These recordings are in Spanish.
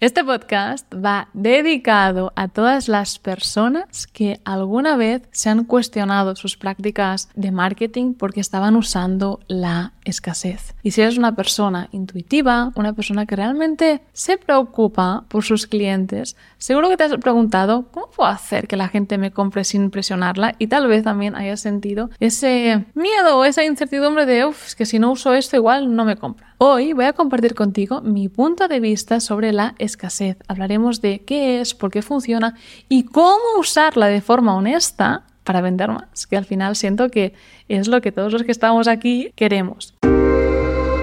Este podcast va dedicado a todas las personas que alguna vez se han cuestionado sus prácticas de marketing porque estaban usando la escasez. Y si eres una persona intuitiva, una persona que realmente se preocupa por sus clientes, seguro que te has preguntado cómo puedo hacer que la gente me compre sin presionarla y tal vez también hayas sentido ese miedo o esa incertidumbre de, uff, es que si no uso esto igual no me compra. Hoy voy a compartir contigo mi punto de vista sobre la escasez. Hablaremos de qué es, por qué funciona y cómo usarla de forma honesta para vender más, que al final siento que es lo que todos los que estamos aquí queremos.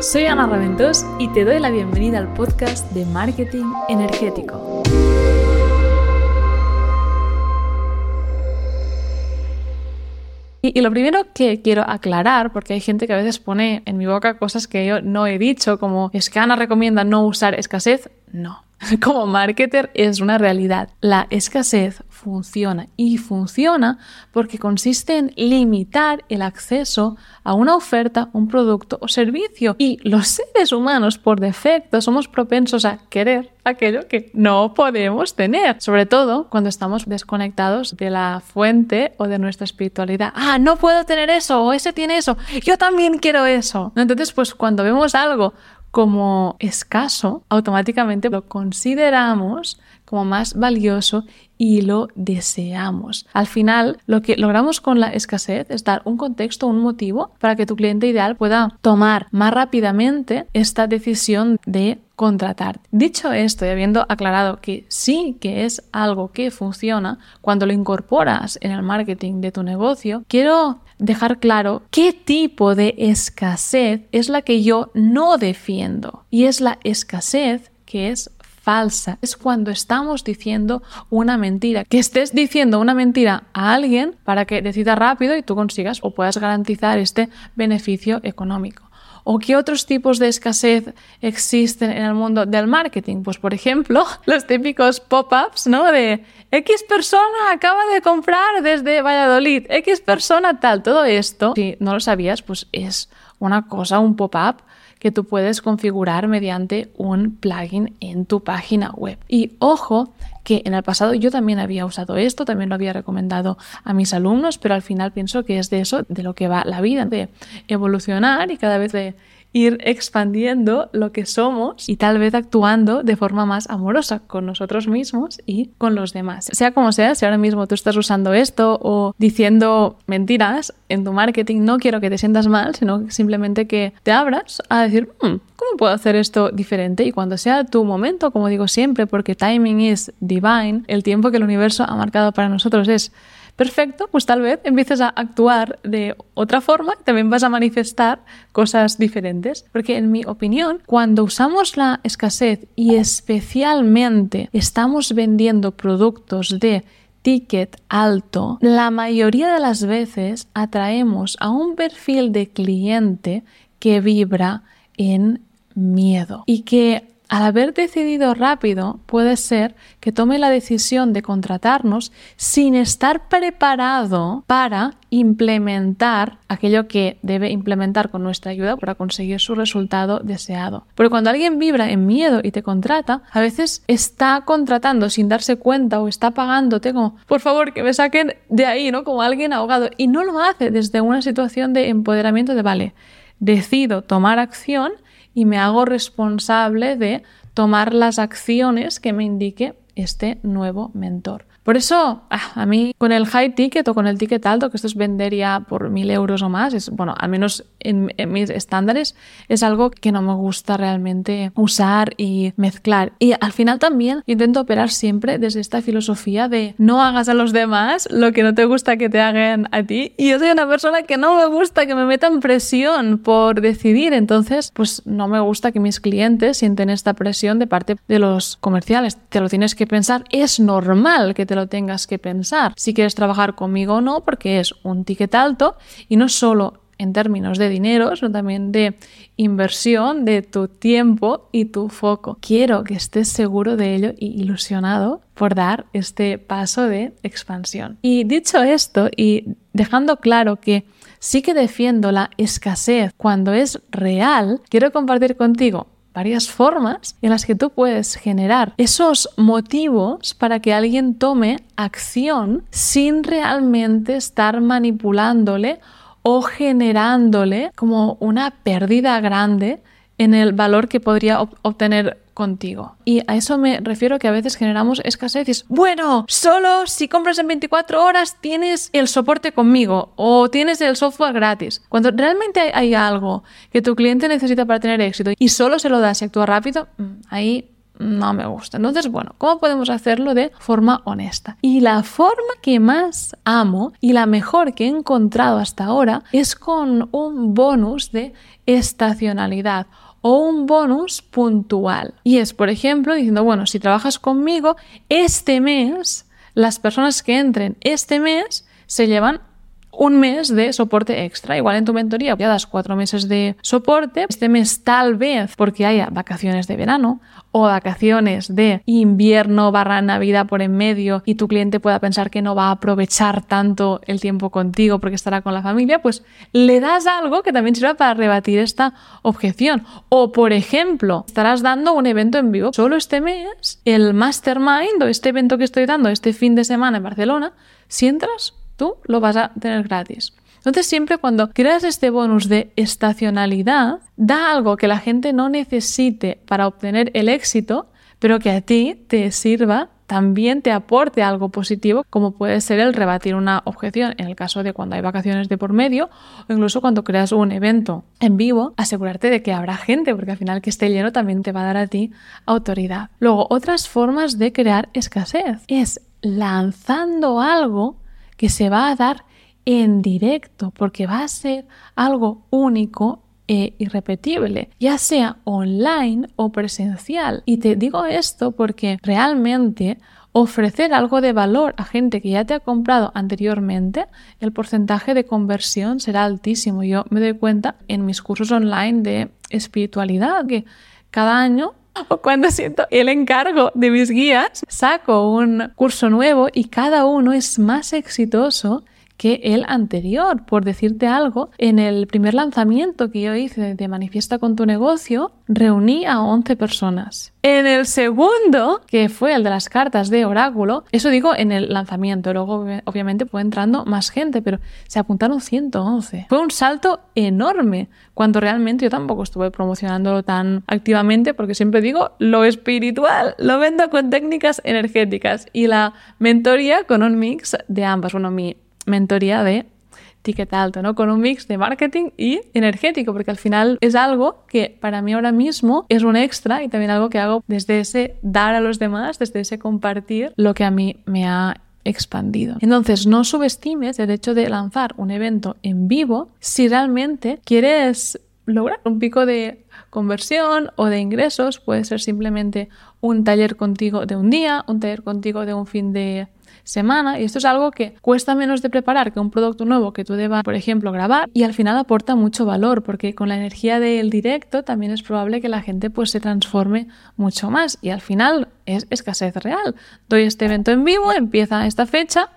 Soy Ana Raventós y te doy la bienvenida al podcast de Marketing Energético. Y, lo primero que quiero aclarar, porque hay gente que a veces pone en mi boca cosas que yo no he dicho, como es que Ana recomienda no usar escasez, no. Como marketer es una realidad. La escasez funciona y funciona porque consiste en limitar el acceso a una oferta, un producto o servicio. Y los seres humanos por defecto somos propensos a querer aquello que no podemos tener, sobre todo cuando estamos desconectados de la fuente o de nuestra espiritualidad. Ah, no puedo tener eso o ese tiene eso, yo también quiero eso. Entonces, pues cuando vemos algo como escaso, automáticamente lo consideramos como más valioso y lo deseamos. Al final, lo que logramos con la escasez es dar un contexto, un motivo para que tu cliente ideal pueda tomar más rápidamente esta decisión de contratar. Dicho esto y habiendo aclarado que sí que es algo que funciona cuando lo incorporas en el marketing de tu negocio, quiero dejar claro qué tipo de escasez es la que yo no defiendo y es la escasez que es falsa. Es cuando estamos diciendo una mentira. Que estés diciendo una mentira a alguien para que decida rápido y tú consigas o puedas garantizar este beneficio económico. ¿O qué otros tipos de escasez existen en el mundo del marketing? Pues, por ejemplo, los típicos pop-ups, ¿no? De X persona acaba de comprar desde Valladolid, X persona tal. Todo esto, si no lo sabías, pues es una cosa, un pop-up que tú puedes configurar mediante un plugin en tu página web. Y ojo que en el pasado yo también había usado esto, también lo había recomendado a mis alumnos, pero al final pienso que es de eso de lo que va la vida, de evolucionar y cada vez de ir expandiendo lo que somos y tal vez actuando de forma más amorosa con nosotros mismos y con los demás. Sea como sea, si ahora mismo tú estás usando esto o diciendo mentiras en tu marketing, no quiero que te sientas mal, sino simplemente que te abras a decir, hmm, ¿cómo puedo hacer esto diferente? Y cuando sea tu momento, como digo siempre, porque timing is divine, el tiempo que el universo ha marcado para nosotros es perfecto, pues tal vez empieces a actuar de otra forma también vas a manifestar cosas diferentes. Porque en mi opinión, cuando usamos la escasez y especialmente estamos vendiendo productos de ticket alto, la mayoría de las veces atraemos a un perfil de cliente que vibra en miedo y que al haber decidido rápido, puede ser que tome la decisión de contratarnos sin estar preparado para implementar aquello que debe implementar con nuestra ayuda para conseguir su resultado deseado. Porque cuando alguien vibra en miedo y te contrata, a veces está contratando sin darse cuenta o está pagándote como, por favor, que me saquen de ahí, ¿no? Como alguien ahogado. Y no lo hace desde una situación de empoderamiento de, vale, decido tomar acción y me hago responsable de tomar las acciones que me indique este nuevo mentor. Por eso, ah, a mí con el high ticket o con el ticket alto, que esto es vender ya por mil euros o más, es, bueno, al menos en, mis estándares, es algo que no me gusta realmente usar y mezclar. Y al final también intento operar siempre desde esta filosofía de no hagas a los demás lo que no te gusta que te hagan a ti. Y yo soy una persona que no me gusta que me metan presión por decidir, entonces, pues no me gusta que mis clientes sienten esta presión de parte de los comerciales. Te lo tienes que pensar, es normal que te lo tengas que pensar si quieres trabajar conmigo o no, porque es un ticket alto y no solo en términos de dinero, sino también de inversión de tu tiempo y tu foco. Quiero que estés seguro de ello y ilusionado por dar este paso de expansión. Y dicho esto y dejando claro que sí que defiendo la escasez cuando es real, quiero compartir contigo varias formas en las que tú puedes generar esos motivos para que alguien tome acción sin realmente estar manipulándole o generándole como una pérdida grande en el valor que podría obtener contigo. Y a eso me refiero que a veces generamos escasez y es, bueno, solo si compras en 24 horas tienes el soporte conmigo o tienes el software gratis. Cuando realmente hay algo que tu cliente necesita para tener éxito y solo se lo das y actúa rápido, mm, ahí no me gusta. Entonces, bueno, ¿cómo podemos hacerlo de forma honesta? Y la forma que más amo y la mejor que he encontrado hasta ahora es con un bonus de estacionalidad o un bonus puntual. Y es, por ejemplo, diciendo, bueno, si trabajas conmigo, este mes, las personas que entren este mes se llevan un mes de soporte extra. Igual en tu mentoría ya das cuatro meses de soporte. Este mes tal vez porque haya vacaciones de verano o vacaciones de invierno barra Navidad por en medio y tu cliente pueda pensar que no va a aprovechar tanto el tiempo contigo porque estará con la familia, pues le das algo que también sirva para rebatir esta objeción. O por ejemplo, estarás dando un evento en vivo. Solo este mes, el mastermind o este evento que estoy dando este fin de semana en Barcelona, si entras tú lo vas a tener gratis. Entonces siempre cuando creas este bonus de estacionalidad, da algo que la gente no necesite para obtener el éxito, pero que a ti te sirva también te aporte algo positivo, como puede ser el rebatir una objeción en el caso de cuando hay vacaciones de por medio o incluso cuando creas un evento en vivo, asegurarte de que habrá gente, porque al final que esté lleno también te va a dar a ti autoridad. Luego, otras formas de crear escasez es lanzando algo que se va a dar en directo, porque va a ser algo único e irrepetible, ya sea online o presencial. Y te digo esto porque realmente ofrecer algo de valor a gente que ya te ha comprado anteriormente, el porcentaje de conversión será altísimo. Yo me doy cuenta en mis cursos online de espiritualidad que cada año o cuando siento el encargo de mis guías, saco un curso nuevo y cada uno es más exitoso que el anterior. Por decirte algo, en el primer lanzamiento que yo hice de Manifiesta con tu negocio, reuní a 11 personas. En el segundo, que fue el de las cartas de oráculo, eso digo en el lanzamiento, luego obviamente fue entrando más gente, pero se apuntaron 111. Fue un salto enorme, cuando realmente yo tampoco estuve promocionándolo tan activamente, porque siempre digo, lo espiritual lo vendo con técnicas energéticas y la mentoría con un mix de ambas. Bueno, mi mentoría de ticket alto, ¿no? Con un mix de marketing y energético, porque al final es algo que para mí ahora mismo es un extra y también algo que hago desde ese dar a los demás, desde ese compartir lo que a mí me ha expandido. Entonces, no subestimes el hecho de lanzar un evento en vivo si realmente quieres lograr un pico de conversión o de ingresos. Puede ser simplemente un taller contigo de un día, un taller contigo de un fin de semana y esto es algo que cuesta menos de preparar que un producto nuevo que tú debas, por ejemplo, grabar y al final aporta mucho valor porque con la energía del directo también es probable que la gente pues se transforme mucho más y al final es escasez real. Doy este evento en vivo, empieza esta fecha,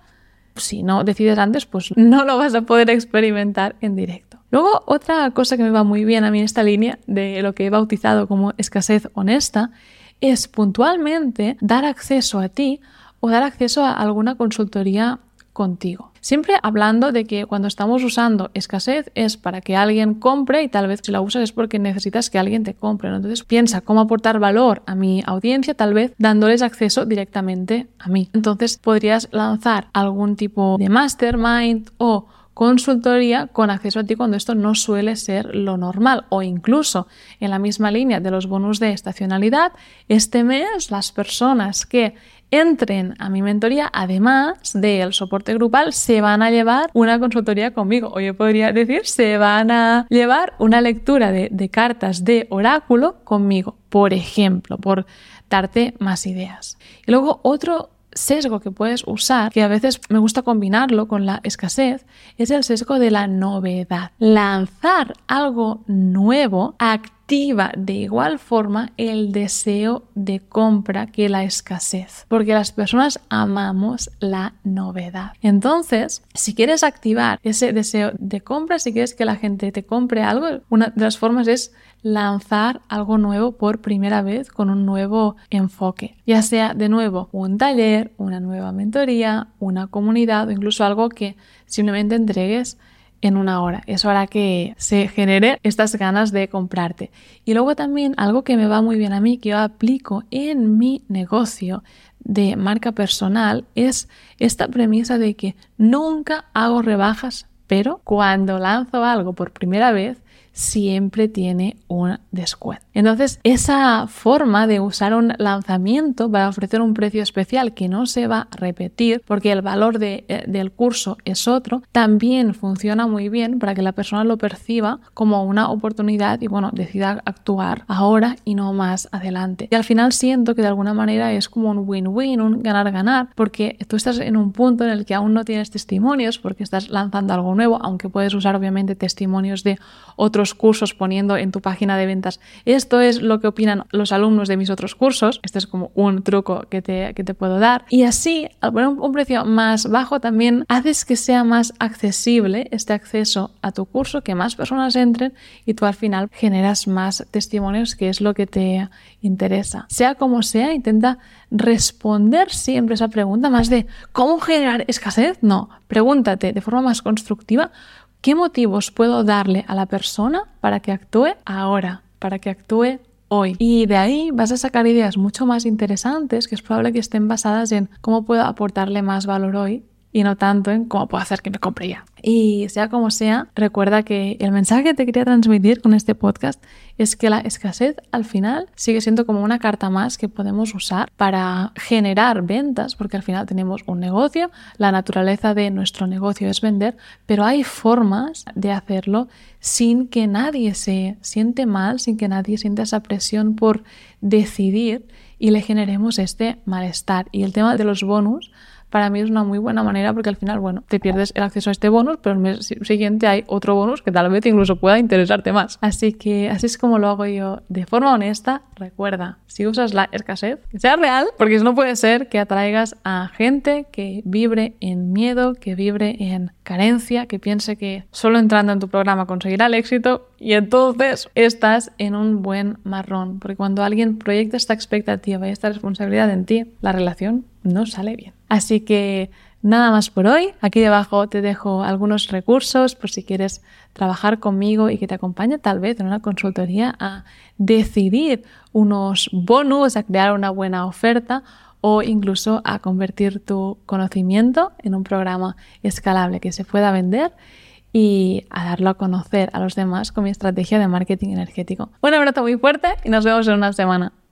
si no decides antes pues no lo vas a poder experimentar en directo. Luego, otra cosa que me va muy bien a mí en esta línea de lo que he bautizado como escasez honesta es puntualmente dar acceso a ti o dar acceso a alguna consultoría contigo. Siempre hablando de que cuando estamos usando escasez es para que alguien compre y tal vez si la usas es porque necesitas que alguien te compre. Entonces piensa cómo aportar valor a mi audiencia, tal vez dándoles acceso directamente a mí. Entonces podrías lanzar algún tipo de mastermind o consultoría con acceso a ti cuando esto no suele ser lo normal o incluso en la misma línea de los bonus de estacionalidad, este mes las personas que entren a mi mentoría, además del soporte grupal, se van a llevar una consultoría conmigo. O yo podría decir, se van a llevar una lectura de, de cartas de oráculo conmigo, por ejemplo, por darte más ideas. Y luego otro sesgo que puedes usar, que a veces me gusta combinarlo con la escasez, es el sesgo de la novedad. Lanzar algo nuevo, activo, activa de igual forma el deseo de compra que la escasez, porque las personas amamos la novedad. Entonces, si quieres activar ese deseo de compra, si quieres que la gente te compre algo, una de las formas es lanzar algo nuevo por primera vez con un nuevo enfoque, ya sea de nuevo un taller, una nueva mentoría, una comunidad o incluso algo que simplemente entregues en una hora. Eso hará que se genere estas ganas de comprarte. Y luego también algo que me va muy bien a mí, que yo aplico en mi negocio de marca personal, es esta premisa de que nunca hago rebajas, pero cuando lanzo algo por primera vez, siempre tiene un descuento. Entonces, esa forma de usar un lanzamiento para ofrecer un precio especial que no se va a repetir porque el valor de, eh, del curso es otro, también funciona muy bien para que la persona lo perciba como una oportunidad y bueno, decida actuar ahora y no más adelante. Y al final siento que de alguna manera es como un win-win, un ganar-ganar, porque tú estás en un punto en el que aún no tienes testimonios porque estás lanzando algo nuevo, aunque puedes usar obviamente testimonios de otros cursos poniendo en tu página de ventas esto es lo que opinan los alumnos de mis otros cursos. Este es como un truco que te, que te puedo dar. Y así, al poner un, precio más bajo, también haces que sea más accesible este acceso a tu curso, que más personas entren y tú al final generas más testimonios, que es lo que te interesa. Sea como sea, intenta responder siempre esa pregunta más de ¿cómo generar escasez? No, pregúntate de forma más constructiva ¿Qué motivos puedo darle a la persona para que actúe ahora? para que actúe hoy. Y de ahí vas a sacar ideas mucho más interesantes que es probable que estén basadas en cómo puedo aportarle más valor hoy y no tanto en cómo puedo hacer que me compre ya. Y sea como sea, recuerda que el mensaje que te quería transmitir con este podcast es que la escasez al final sigue siendo como una carta más que podemos usar para generar ventas, porque al final tenemos un negocio, la naturaleza de nuestro negocio es vender, pero hay formas de hacerlo sin que nadie se siente mal, sin que nadie sienta esa presión por decidir y le generemos este malestar. Y el tema de los bonus para mí es una muy buena manera porque al final, bueno, te pierdes el acceso a este bonus, pero el mes siguiente hay otro bonus que tal vez incluso pueda interesarte más. Así que así es como lo hago yo de forma honesta. Recuerda, si usas la escasez, que sea real, porque no puede ser que atraigas a gente que vibre en miedo, que vibre en carencia, que piense que solo entrando en tu programa conseguirá el éxito y entonces estás en un buen marrón, porque cuando alguien proyecta esta expectativa y esta responsabilidad en ti, la relación no sale bien. Así que nada más por hoy. Aquí debajo te dejo algunos recursos por si quieres trabajar conmigo y que te acompañe tal vez en una consultoría a decidir unos bonus, a crear una buena oferta o incluso a convertir tu conocimiento en un programa escalable que se pueda vender y a darlo a conocer a los demás con mi estrategia de marketing energético. Un abrazo muy fuerte y nos vemos en una semana.